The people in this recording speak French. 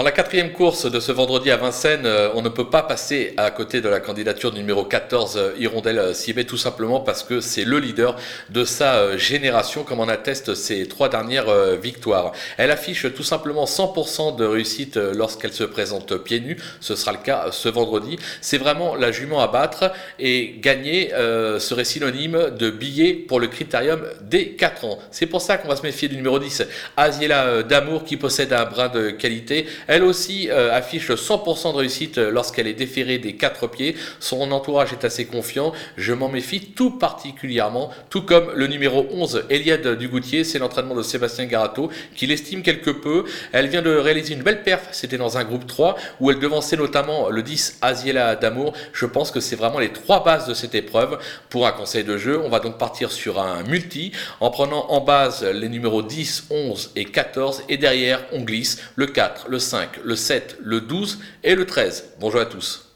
Dans la quatrième course de ce vendredi à Vincennes, euh, on ne peut pas passer à côté de la candidature numéro 14, euh, Hirondelle Sibé, tout simplement parce que c'est le leader de sa euh, génération, comme en attestent ses trois dernières victoires. Elle affiche tout simplement 100% de réussite lorsqu'elle se présente pieds nus. Ce sera le cas ce vendredi. C'est vraiment la jument à battre et gagner serait synonyme de billet pour le critérium des 4 ans. C'est pour ça qu'on va se méfier du numéro 10, Asiela Damour, qui possède un brin de qualité. Elle aussi euh, affiche 100% de réussite euh, lorsqu'elle est déférée des quatre pieds. Son entourage est assez confiant. Je m'en méfie tout particulièrement, tout comme le numéro 11, Eliade Dugoutier. C'est l'entraînement de Sébastien Garato qui l'estime quelque peu. Elle vient de réaliser une belle perf. C'était dans un groupe 3 où elle devançait notamment le 10, Asiela Damour. Je pense que c'est vraiment les trois bases de cette épreuve. Pour un conseil de jeu, on va donc partir sur un multi en prenant en base les numéros 10, 11 et 14 et derrière on glisse le 4, le 5, le 7, le 12 et le 13. Bonjour à tous.